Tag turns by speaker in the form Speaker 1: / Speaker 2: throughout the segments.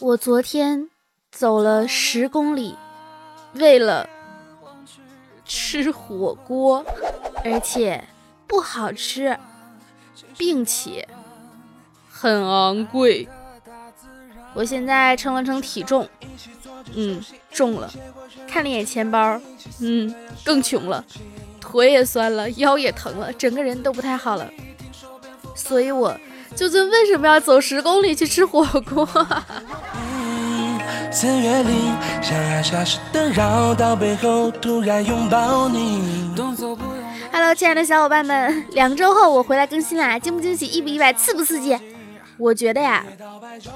Speaker 1: 我昨天走了十公里，为了吃火锅，而且不好吃，并且很昂贵。我现在称了称体重，嗯，重了。看了眼钱包，嗯，更穷了。腿也酸了，腰也疼了，整个人都不太好了。所以，我究竟为什么要走十公里去吃火锅？Hello，亲爱的小伙伴们，两周后我回来更新啦，惊不惊喜，意不意外，刺不刺激？我觉得呀，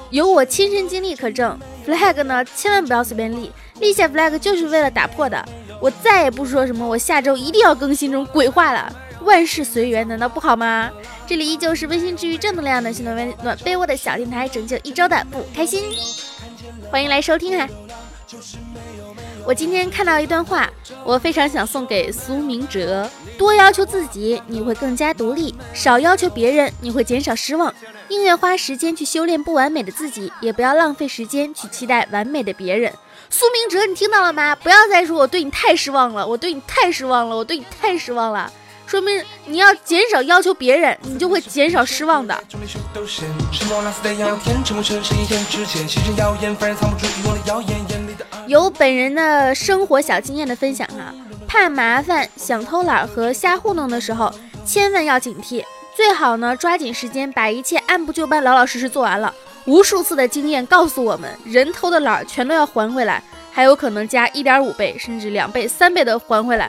Speaker 1: 有我亲身经历可证，flag 呢千万不要随便立，立下 flag 就是为了打破的。我再也不说什么我下周一定要更新这种鬼话了，万事随缘，难道不好吗？这里依旧是温馨治愈、正能量的新暖温暖被窝的小电台，拯救一周的不开心。欢迎来收听哈！我今天看到一段话，我非常想送给苏明哲：多要求自己，你会更加独立；少要求别人，你会减少失望。宁愿花时间去修炼不完美的自己，也不要浪费时间去期待完美的别人。苏明哲，你听到了吗？不要再说我对你太失望了，我对你太失望了，我对你太失望了。说明你要减少要求别人，你就会减少失望的。有本人的生活小经验的分享哈，怕麻烦、想偷懒和瞎糊弄的时候，千万要警惕，最好呢抓紧时间把一切按部就班、老老实实做完了。无数次的经验告诉我们，人偷的懒全都要还回来，还有可能加一点五倍，甚至两倍、三倍的还回来。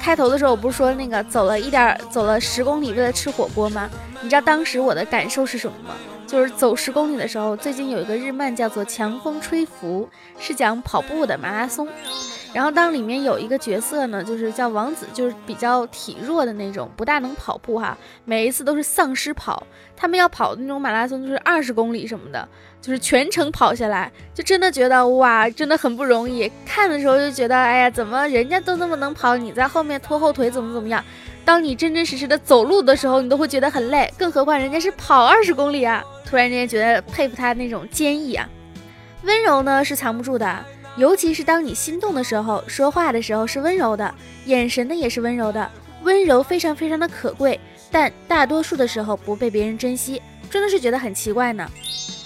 Speaker 1: 开头的时候我不是说那个走了一点，走了十公里为了吃火锅吗？你知道当时我的感受是什么吗？就是走十公里的时候，最近有一个日漫叫做《强风吹拂》，是讲跑步的马拉松。然后当里面有一个角色呢，就是叫王子，就是比较体弱的那种，不大能跑步哈，每一次都是丧尸跑。他们要跑的那种马拉松，就是二十公里什么的。就是全程跑下来，就真的觉得哇，真的很不容易。看的时候就觉得，哎呀，怎么人家都那么能跑，你在后面拖后腿怎么怎么样？当你真真实实的走路的时候，你都会觉得很累，更何况人家是跑二十公里啊！突然间觉得佩服他那种坚毅啊。温柔呢是藏不住的，尤其是当你心动的时候，说话的时候是温柔的，眼神呢也是温柔的。温柔非常非常的可贵，但大多数的时候不被别人珍惜，真的是觉得很奇怪呢。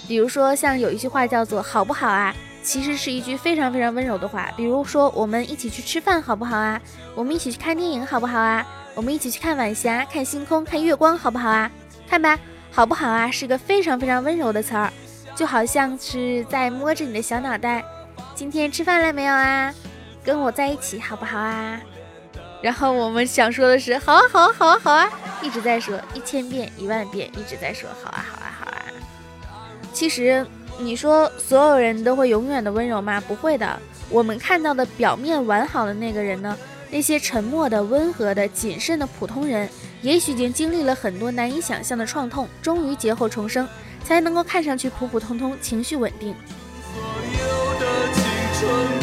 Speaker 1: 比如说，像有一句话叫做“好不好啊”，其实是一句非常非常温柔的话。比如说，我们一起去吃饭好不好啊？我们一起去看电影好不好啊？我们一起去看晚霞、看星空、看月光好不好啊？看吧，好不好啊？是个非常非常温柔的词儿，就好像是在摸着你的小脑袋。今天吃饭了没有啊？跟我在一起好不好啊？然后我们想说的是，好啊，好啊，好啊，好啊，一直在说一千遍、一万遍，一直在说好啊，好啊，其实，你说所有人都会永远的温柔吗？不会的。我们看到的表面完好的那个人呢？那些沉默的、温和的、谨慎的普通人，也许已经经历了很多难以想象的创痛，终于劫后重生，才能够看上去普普通通，情绪稳定。所有的青春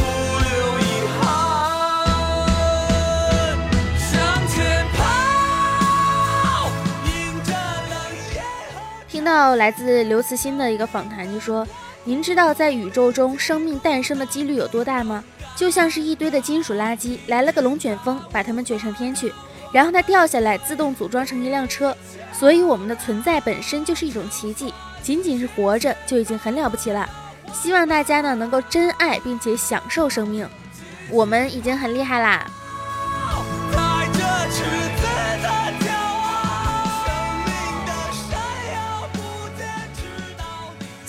Speaker 1: 到来自刘慈欣的一个访谈，就说：“您知道在宇宙中生命诞生的几率有多大吗？就像是一堆的金属垃圾，来了个龙卷风，把它们卷上天去，然后它掉下来，自动组装成一辆车。所以我们的存在本身就是一种奇迹，仅仅是活着就已经很了不起了。希望大家呢能够珍爱并且享受生命，我们已经很厉害啦。”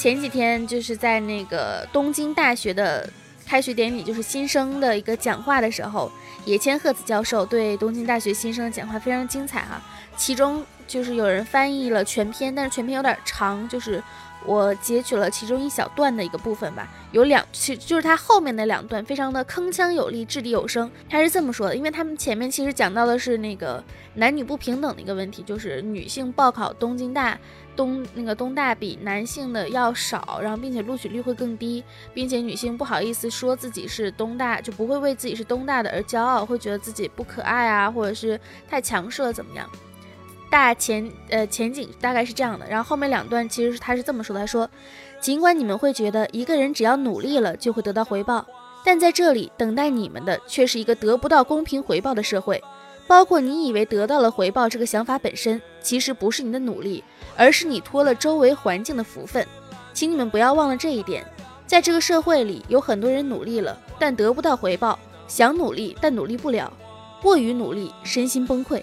Speaker 1: 前几天就是在那个东京大学的开学典礼，就是新生的一个讲话的时候，野千鹤子教授对东京大学新生的讲话非常精彩哈。其中就是有人翻译了全篇，但是全篇有点长，就是我截取了其中一小段的一个部分吧，有两，其就是他后面的两段非常的铿锵有力，掷地有声。他是这么说的，因为他们前面其实讲到的是那个男女不平等的一个问题，就是女性报考东京大东那个东大比男性的要少，然后并且录取率会更低，并且女性不好意思说自己是东大，就不会为自己是东大的而骄傲，会觉得自己不可爱啊，或者是太强势了怎么样？大前呃前景大概是这样的，然后后面两段其实是他是这么说的，他说，尽管你们会觉得一个人只要努力了就会得到回报，但在这里等待你们的却是一个得不到公平回报的社会，包括你以为得到了回报这个想法本身，其实不是你的努力，而是你托了周围环境的福分，请你们不要忘了这一点，在这个社会里有很多人努力了，但得不到回报，想努力但努力不了，过于努力身心崩溃。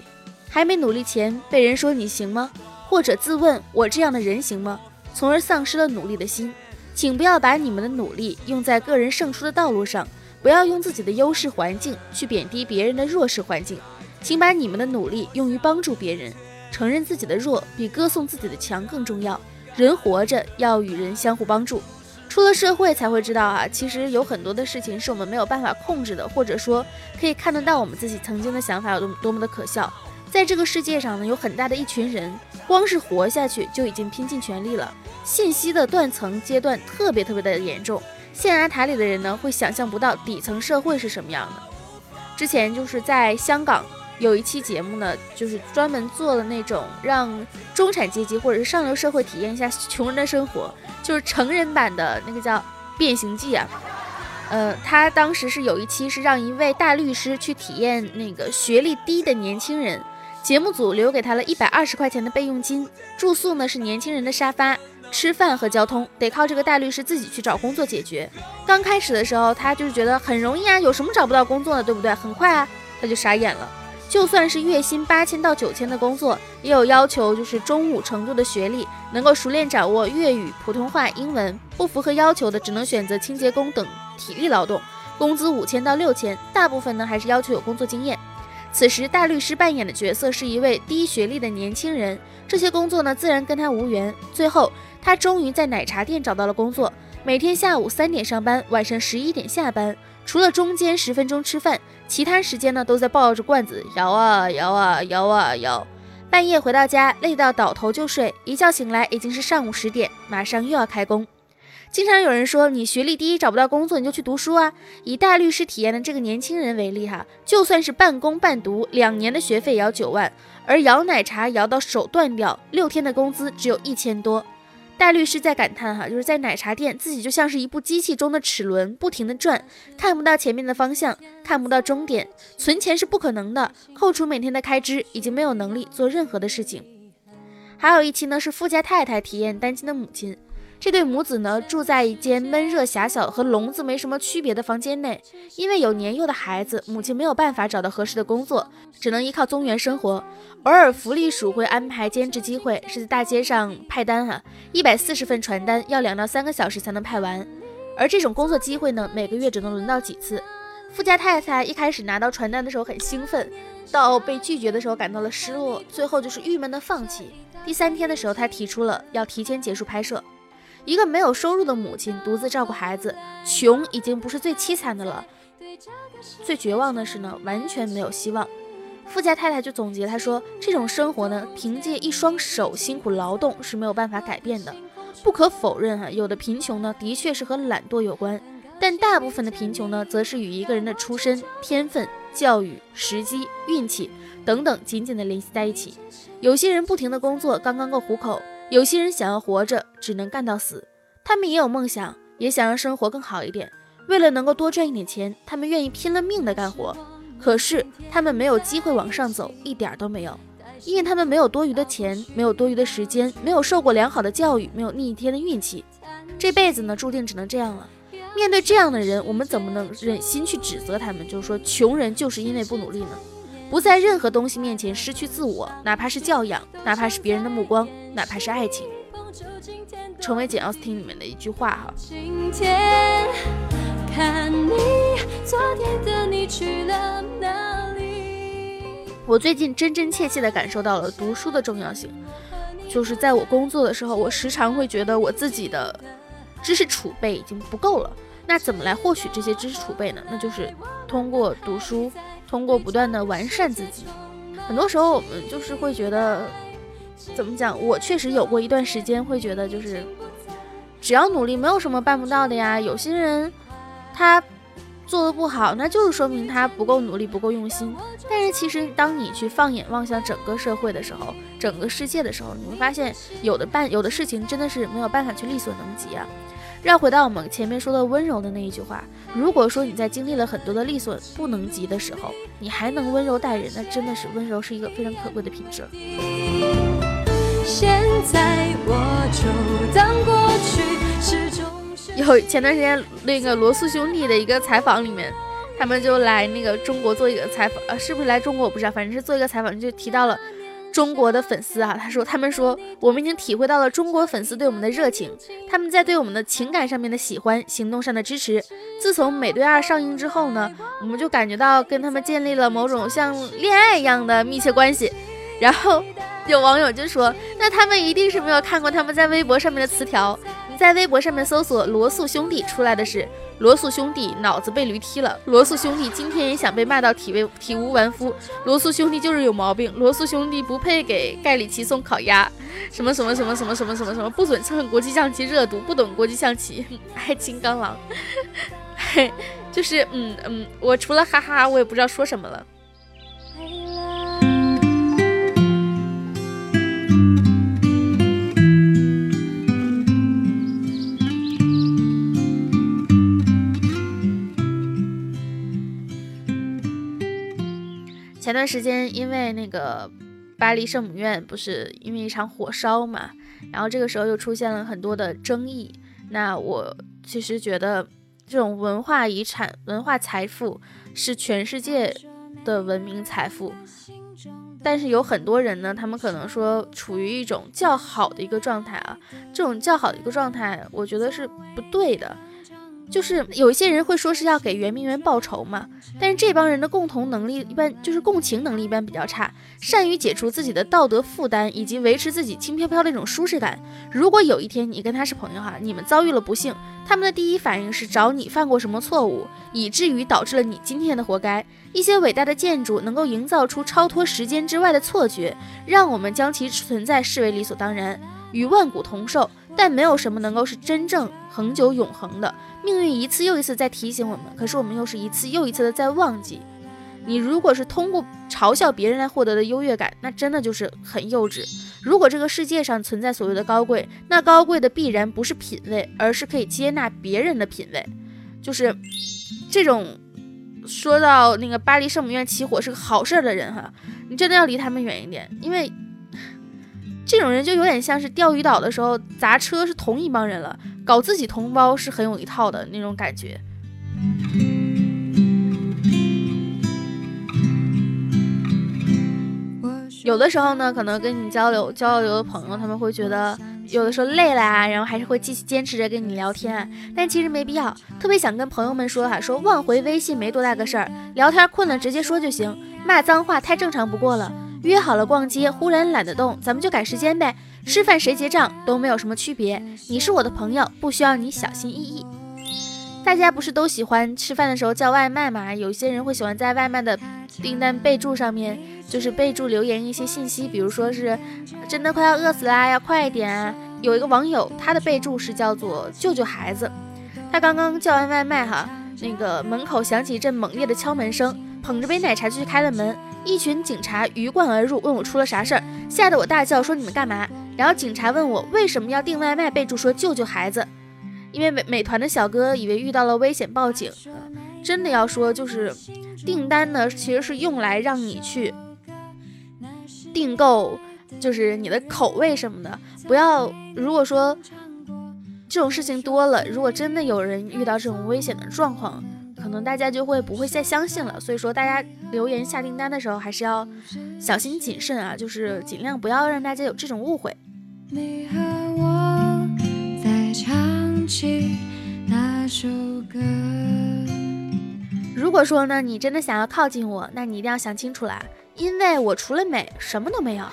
Speaker 1: 还没努力前被人说你行吗？或者自问我这样的人行吗？从而丧失了努力的心。请不要把你们的努力用在个人胜出的道路上，不要用自己的优势环境去贬低别人的弱势环境。请把你们的努力用于帮助别人。承认自己的弱比歌颂自己的强更重要。人活着要与人相互帮助。出了社会才会知道啊，其实有很多的事情是我们没有办法控制的，或者说可以看得到我们自己曾经的想法有多么多么的可笑。在这个世界上呢，有很大的一群人，光是活下去就已经拼尽全力了。信息的断层阶段特别特别的严重，象牙塔里的人呢，会想象不到底层社会是什么样的。之前就是在香港有一期节目呢，就是专门做了那种让中产阶级或者是上流社会体验一下穷人的生活，就是成人版的那个叫《变形记》啊。呃，他当时是有一期是让一位大律师去体验那个学历低的年轻人。节目组留给他了一百二十块钱的备用金，住宿呢是年轻人的沙发，吃饭和交通得靠这个大律师自己去找工作解决。刚开始的时候，他就是觉得很容易啊，有什么找不到工作的，对不对？很快啊，他就傻眼了。就算是月薪八千到九千的工作，也有要求，就是中五程度的学历，能够熟练掌握粤语、普通话、英文。不符合要求的，只能选择清洁工等体力劳动，工资五千到六千。大部分呢，还是要求有工作经验。此时，大律师扮演的角色是一位低学历的年轻人，这些工作呢，自然跟他无缘。最后，他终于在奶茶店找到了工作，每天下午三点上班，晚上十一点下班，除了中间十分钟吃饭，其他时间呢，都在抱着罐子摇啊摇啊摇啊摇。半夜回到家，累到倒头就睡，一觉醒来已经是上午十点，马上又要开工。经常有人说你学历低找不到工作，你就去读书啊。以大律师体验的这个年轻人为例哈，就算是半工半读，两年的学费也要九万，而摇奶茶摇到手断掉，六天的工资只有一千多。戴律师在感叹哈，就是在奶茶店自己就像是一部机器中的齿轮，不停的转，看不到前面的方向，看不到终点，存钱是不可能的，扣除每天的开支，已经没有能力做任何的事情。还有一期呢，是富家太太体验单亲的母亲。这对母子呢，住在一间闷热狭小、和笼子没什么区别的房间内。因为有年幼的孩子，母亲没有办法找到合适的工作，只能依靠宗园生活。偶尔福利署会安排兼职机会，是在大街上派单啊，一百四十份传单要两到三个小时才能派完。而这种工作机会呢，每个月只能轮到几次。富家太太一开始拿到传单的时候很兴奋，到被拒绝的时候感到了失落，最后就是郁闷的放弃。第三天的时候，她提出了要提前结束拍摄。一个没有收入的母亲独自照顾孩子，穷已经不是最凄惨的了，最绝望的是呢，完全没有希望。富家太太就总结，她说：“这种生活呢，凭借一双手辛苦劳动是没有办法改变的。不可否认，哈，有的贫穷呢，的确是和懒惰有关，但大部分的贫穷呢，则是与一个人的出身、天分、教育、时机、运气等等紧紧的联系在一起。有些人不停的工作，刚刚够糊口。”有些人想要活着，只能干到死。他们也有梦想，也想让生活更好一点。为了能够多赚一点钱，他们愿意拼了命的干活。可是他们没有机会往上走，一点都没有，因为他们没有多余的钱，没有多余的时间，没有受过良好的教育，没有逆天的运气。这辈子呢，注定只能这样了。面对这样的人，我们怎么能忍心去指责他们？就是说，穷人就是因为不努力呢？不在任何东西面前失去自我，哪怕是教养，哪怕是别人的目光，哪怕是爱情，成为简奥斯汀里面的一句话哈。我最近真真切切地感受到了读书的重要性。就是在我工作的时候，我时常会觉得我自己的知识储备已经不够了。那怎么来获取这些知识储备呢？那就是通过读书，通过不断的完善自己。很多时候我们就是会觉得，怎么讲？我确实有过一段时间会觉得，就是只要努力，没有什么办不到的呀。有些人他做的不好，那就是说明他不够努力，不够用心。但是其实当你去放眼望向整个社会的时候，整个世界的时候，你会发现有的办有的事情真的是没有办法去力所能及啊。绕回到我们前面说的温柔的那一句话，如果说你在经历了很多的力所不能及的时候，你还能温柔待人，那真的是温柔是一个非常可贵的品质。现在我就当过去是种有前段时间那个罗素兄弟的一个采访里面，他们就来那个中国做一个采访，呃，是不是来中国我不知道，反正是做一个采访，就提到了。中国的粉丝啊，他说，他们说，我们已经体会到了中国粉丝对我们的热情，他们在对我们的情感上面的喜欢，行动上的支持。自从《美队二》上映之后呢，我们就感觉到跟他们建立了某种像恋爱一样的密切关系。然后有网友就说，那他们一定是没有看过他们在微博上面的词条。你在微博上面搜索“罗素兄弟”，出来的是。罗素兄弟脑子被驴踢了。罗素兄弟今天也想被骂到体为体无完肤。罗素兄弟就是有毛病。罗素兄弟不配给盖里奇送烤鸭。什么什么什么什么什么什么什么不准蹭国际象棋热度，不懂国际象棋，爱金刚狼。嘿，就是嗯嗯，我除了哈哈，我也不知道说什么了。前段时间，因为那个巴黎圣母院不是因为一场火烧嘛，然后这个时候又出现了很多的争议。那我其实觉得，这种文化遗产、文化财富是全世界的文明财富，但是有很多人呢，他们可能说处于一种较好的一个状态啊，这种较好的一个状态，我觉得是不对的。就是有一些人会说是要给圆明园报仇嘛，但是这帮人的共同能力一般，就是共情能力一般比较差，善于解除自己的道德负担，以及维持自己轻飘飘的一种舒适感。如果有一天你跟他是朋友哈，你们遭遇了不幸，他们的第一反应是找你犯过什么错误，以至于导致了你今天的活该。一些伟大的建筑能够营造出超脱时间之外的错觉，让我们将其存在视为理所当然，与万古同寿。但没有什么能够是真正恒久永恒的。命运一次又一次在提醒我们，可是我们又是一次又一次的在忘记。你如果是通过嘲笑别人来获得的优越感，那真的就是很幼稚。如果这个世界上存在所谓的高贵，那高贵的必然不是品味，而是可以接纳别人的品味。就是这种说到那个巴黎圣母院起火是个好事的人哈，你真的要离他们远一点，因为。这种人就有点像是钓鱼岛的时候砸车是同一帮人了，搞自己同胞是很有一套的那种感觉。有的时候呢，可能跟你交流交流的朋友，他们会觉得有的时候累了啊，然后还是会继续坚持着跟你聊天，但其实没必要。特别想跟朋友们说哈，说忘回微信没多大个事儿，聊天困了直接说就行，骂脏话太正常不过了。约好了逛街，忽然懒得动，咱们就改时间呗。吃饭谁结账都没有什么区别。你是我的朋友，不需要你小心翼翼。大家不是都喜欢吃饭的时候叫外卖吗？有些人会喜欢在外卖的订单备注上面，就是备注留言一些信息，比如说是真的快要饿死啦，要快一点啊。有一个网友，他的备注是叫做救救孩子。他刚刚叫完外卖哈，那个门口响起一阵猛烈的敲门声，捧着杯奶茶就去开了门。一群警察鱼贯而入，问我出了啥事儿，吓得我大叫说你们干嘛？然后警察问我为什么要订外卖，备注说救救孩子，因为美美团的小哥以为遇到了危险报警。真的要说就是订单呢，其实是用来让你去订购，就是你的口味什么的。不要如果说这种事情多了，如果真的有人遇到这种危险的状况。可能大家就会不会再相信了，所以说大家留言下订单的时候还是要小心谨慎啊，就是尽量不要让大家有这种误会。如果说呢，你真的想要靠近我，那你一定要想清楚啦，因为我除了美什么都没有。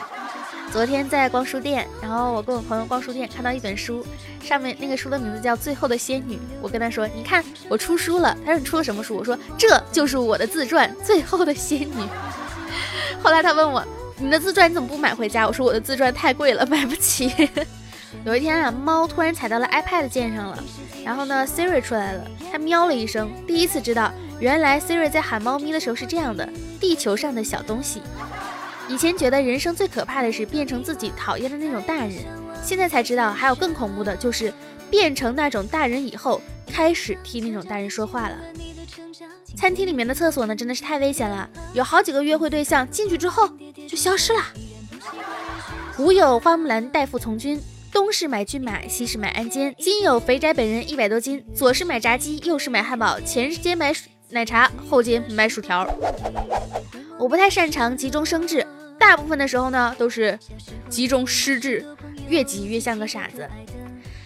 Speaker 1: 昨天在逛书店，然后我跟我朋友逛书店，看到一本书，上面那个书的名字叫《最后的仙女》。我跟他说：“你看，我出书了。”他说：“你出了什么书？”我说：“这就是我的自传《最后的仙女》。”后来他问我：“你的自传你怎么不买回家？”我说：“我的自传太贵了，买不起。” 有一天啊，猫突然踩到了 iPad 键上了，然后呢，Siri 出来了，它喵了一声，第一次知道原来 Siri 在喊猫咪的时候是这样的：“地球上的小东西。”以前觉得人生最可怕的是变成自己讨厌的那种大人，现在才知道还有更恐怖的，就是变成那种大人以后开始替那种大人说话了。餐厅里面的厕所呢，真的是太危险了，有好几个约会对象进去之后就消失了。古有花木兰代父从军，东市买骏马，西市买鞍鞯，今有肥宅本人一百多斤，左是买炸鸡，右是买汉堡，前街买奶茶，后街买薯条。我不太擅长急中生智。大部分的时候呢，都是集中失智，越急越像个傻子。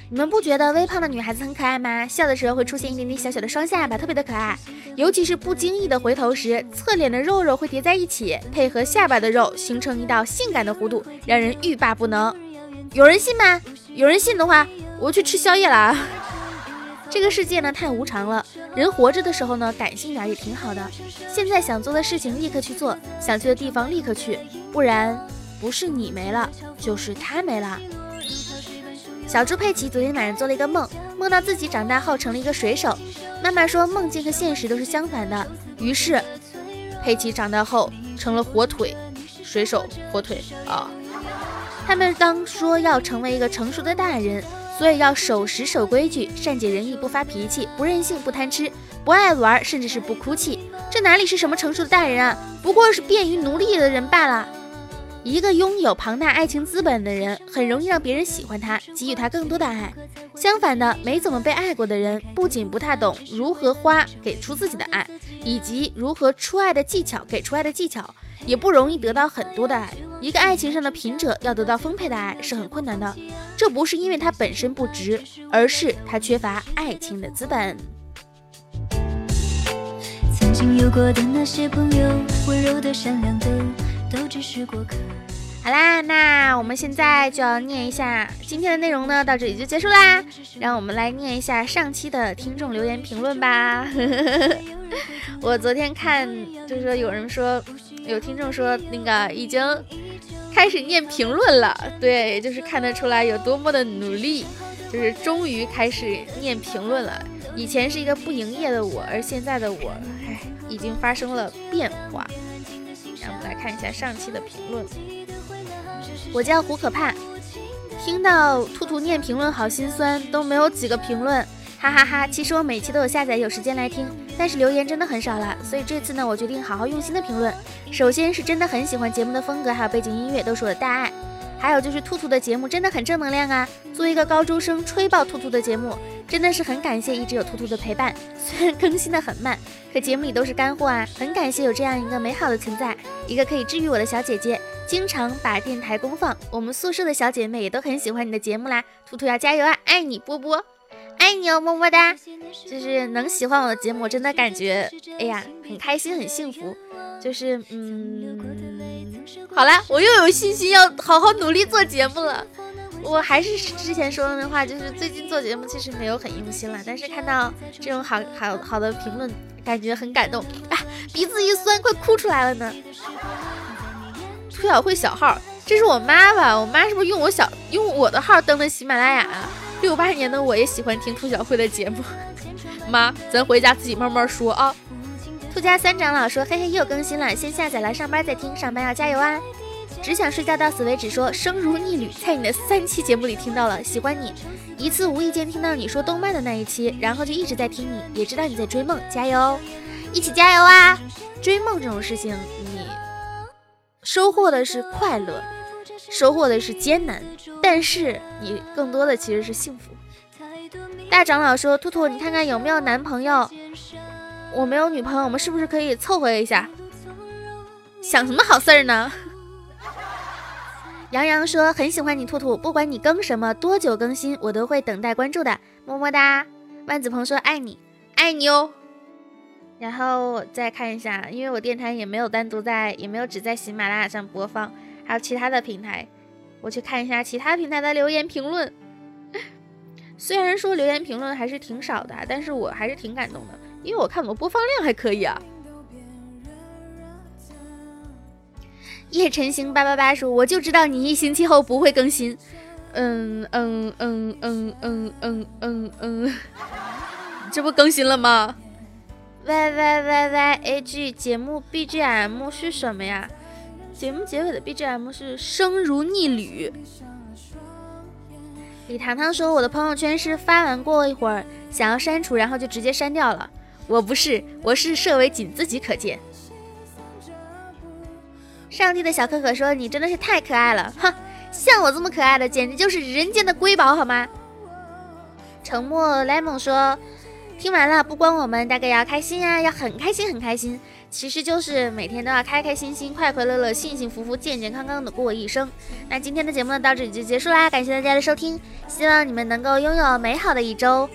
Speaker 1: 你们不觉得微胖的女孩子很可爱吗？笑的时候会出现一点点小小的双下巴，特别的可爱。尤其是不经意的回头时，侧脸的肉肉会叠在一起，配合下巴的肉，形成一道性感的弧度，让人欲罢不能。有人信吗？有人信的话，我去吃宵夜了。这个世界呢太无常了，人活着的时候呢感性点也挺好的。现在想做的事情立刻去做，想去的地方立刻去，不然不是你没了，就是他没了。小猪佩奇昨天晚上做了一个梦，梦到自己长大后成了一个水手。妈妈说梦境和现实都是相反的，于是佩奇长大后成了火腿水手，火腿啊。他们当说要成为一个成熟的大人。所以要守时、守规矩、善解人意、不发脾气、不任性、不贪吃、不爱玩，甚至是不哭泣。这哪里是什么成熟的大人啊？不过是便于奴隶的人罢了。一个拥有庞大爱情资本的人，很容易让别人喜欢他，给予他更多的爱。相反的，没怎么被爱过的人，不仅不太懂如何花给出自己的爱，以及如何出爱的技巧，给出爱的技巧。也不容易得到很多的爱。一个爱情上的贫者要得到丰沛的爱是很困难的。这不是因为他本身不值，而是他缺乏爱情的资本。曾经有过的那些朋友，温柔的、善良的，都只是过客。好啦，那我们现在就要念一下今天的内容呢，到这里就结束啦。让我们来念一下上期的听众留言评论吧。我昨天看，就是说有人说。有听众说，那个已经开始念评论了，对，就是看得出来有多么的努力，就是终于开始念评论了。以前是一个不营业的我，而现在的我，唉，已经发生了变化。让我们来看一下上期的评论。我叫胡可盼，听到兔兔念评论好心酸，都没有几个评论。哈哈哈，其实我每期都有下载，有时间来听，但是留言真的很少了，所以这次呢，我决定好好用心的评论。首先是真的很喜欢节目的风格，还有背景音乐都是我的大爱，还有就是兔兔的节目真的很正能量啊！作为一个高中生吹爆兔兔的节目，真的是很感谢一直有兔兔的陪伴。虽然更新的很慢，可节目里都是干货啊！很感谢有这样一个美好的存在，一个可以治愈我的小姐姐，经常把电台公放。我们宿舍的小姐妹也都很喜欢你的节目啦，兔兔要加油啊！爱你波波。爱你哦，么么哒！就是能喜欢我的节目，真的感觉，哎呀，很开心，很幸福。就是，嗯，好了，我又有信心要好好努力做节目了。我还是之前说的那话，就是最近做节目其实没有很用心了，但是看到这种好好好的评论，感觉很感动啊，鼻子一酸，快哭出来了呢。兔小慧小号，这是我妈吧？我妈是不是用我小用我的号登的喜马拉雅啊？六八年的我也喜欢听兔小慧的节目，妈，咱回家自己慢慢说啊。兔家三长老说：“嘿嘿，又更新了，先下载来上班再听，上班要加油啊！”只想睡觉到死为止说：“生如逆旅，在你的三期节目里听到了，喜欢你。一次无意间听到你说动漫的那一期，然后就一直在听你，也知道你在追梦，加油，一起加油啊！追梦这种事情，你收获的是快乐。”收获的是艰难，但是你更多的其实是幸福。大长老说：“兔兔，你看看有没有男朋友？我没有女朋友，我们是不是可以凑合一下？想什么好事儿呢？” 杨洋说：“很喜欢你，兔兔，不管你更什么，多久更新，我都会等待关注的，么么哒。”万子鹏说：“爱你，爱你哦。”然后再看一下，因为我电台也没有单独在，也没有只在喜马拉雅上播放。还有其他的平台，我去看一下其他平台的留言评论。虽然说留言评论还是挺少的，但是我还是挺感动的，因为我看我播放量还可以啊。叶晨星八八八说：“我就知道你一星期后不会更新。”嗯嗯嗯嗯嗯嗯嗯嗯，这不更新了吗？Y Y Y Y A G 节目 B G M 是什么呀？节目结尾的 B G M 是生如逆旅。李糖糖说：“我的朋友圈是发完过一会儿，想要删除，然后就直接删掉了。我不是，我是设为仅自己可见。”上帝的小可可说：“你真的是太可爱了，哼，像我这么可爱的，简直就是人间的瑰宝，好吗？”沉默 lemon 说：“听完了，不光我们大概要开心呀，要很开心，很开心。其实就是每天都要开开心心、快快乐乐、幸幸福福、健健康康的过一生。那今天的节目呢，到这里就结束啦，感谢大家的收听，希望你们能够拥有美好的一周。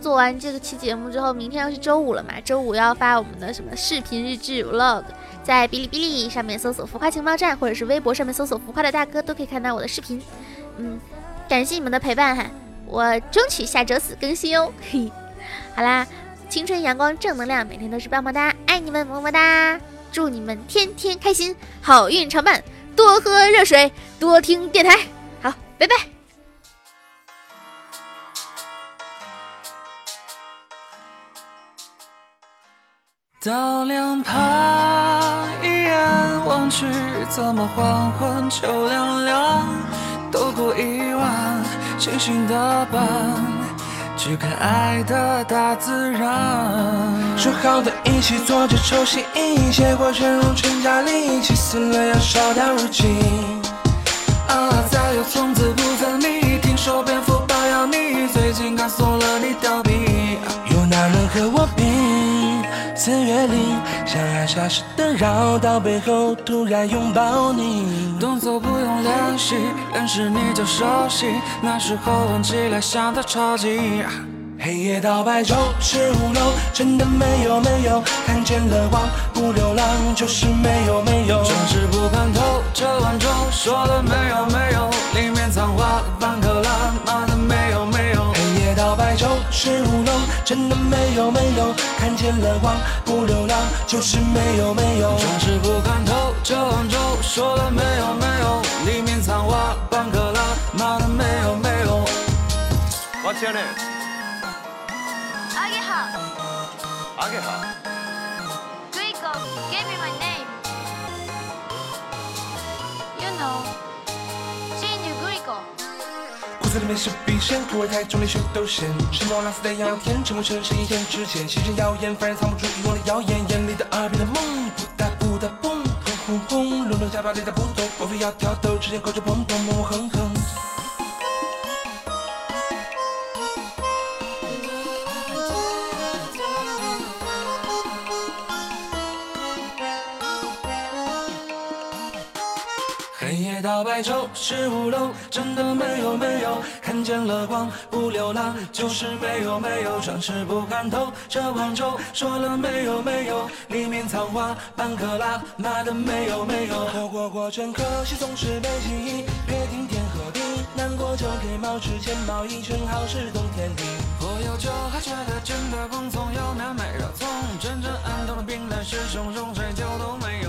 Speaker 1: 做完这个期节目之后，明天又是周五了嘛，周五要发我们的什么视频日志 vlog。”在哔哩哔哩上面搜索“浮夸情报站”，或者是微博上面搜索“浮夸的大哥”，都可以看到我的视频。嗯，感谢你们的陪伴哈，我争取下周四更新哦。嘿，好啦，青春阳光正能量，每天都是棒棒哒，爱你们么么哒，祝你们天天开心，好运常伴，多喝热水，多听电台，好，拜拜。到两旁一眼望去，怎么黄昏秋凉凉？都过一晚，星星的伴，去看爱的大自然。说好的一起做着抽吸，结果却用全家力气，死了要烧掉如今。啊，再有从此傻傻的绕到背后，突然拥抱你。动作不用练习，认识你就熟悉。那时候闻起来像的超级。黑夜到白昼，十五楼，真的没有没有看见了光，不流浪就是没有没有。总是不看透这碗粥，说了没有没有，里面藏花半克拉，妈的没有没有。黑夜到白昼，十五楼，真的没有没有看见了光，不流浪就是没有没有。总是不看透这碗粥，说了没有没有，里面藏花半克拉，妈的没有没有。What's your name? 阿给好。Grego 面是必胜，土味太重，连血都咸。什么蓝色的阳天，沉默成是一天之前。新生谣言，凡人藏不住欲望的谣言。眼里的耳边的梦，扑嗒扑嗒嘣，轰轰轰，隆隆下巴里在扑通，莫非要挑逗？之前口角碰碰，猛猛哼哼。小白粥十五楼，真的没有没有看见了光不流浪，就是没有没有转世不看透这碗粥，说了没有没有里面藏花半克拉，妈的没有没有活过过程，可惜总是被记忆，别听天和地，难过就给猫吃钱，猫一圈好事懂天地。我有酒还觉得真的光总
Speaker 2: 有难买热葱，真正安顿了病来是汹中，谁就都没。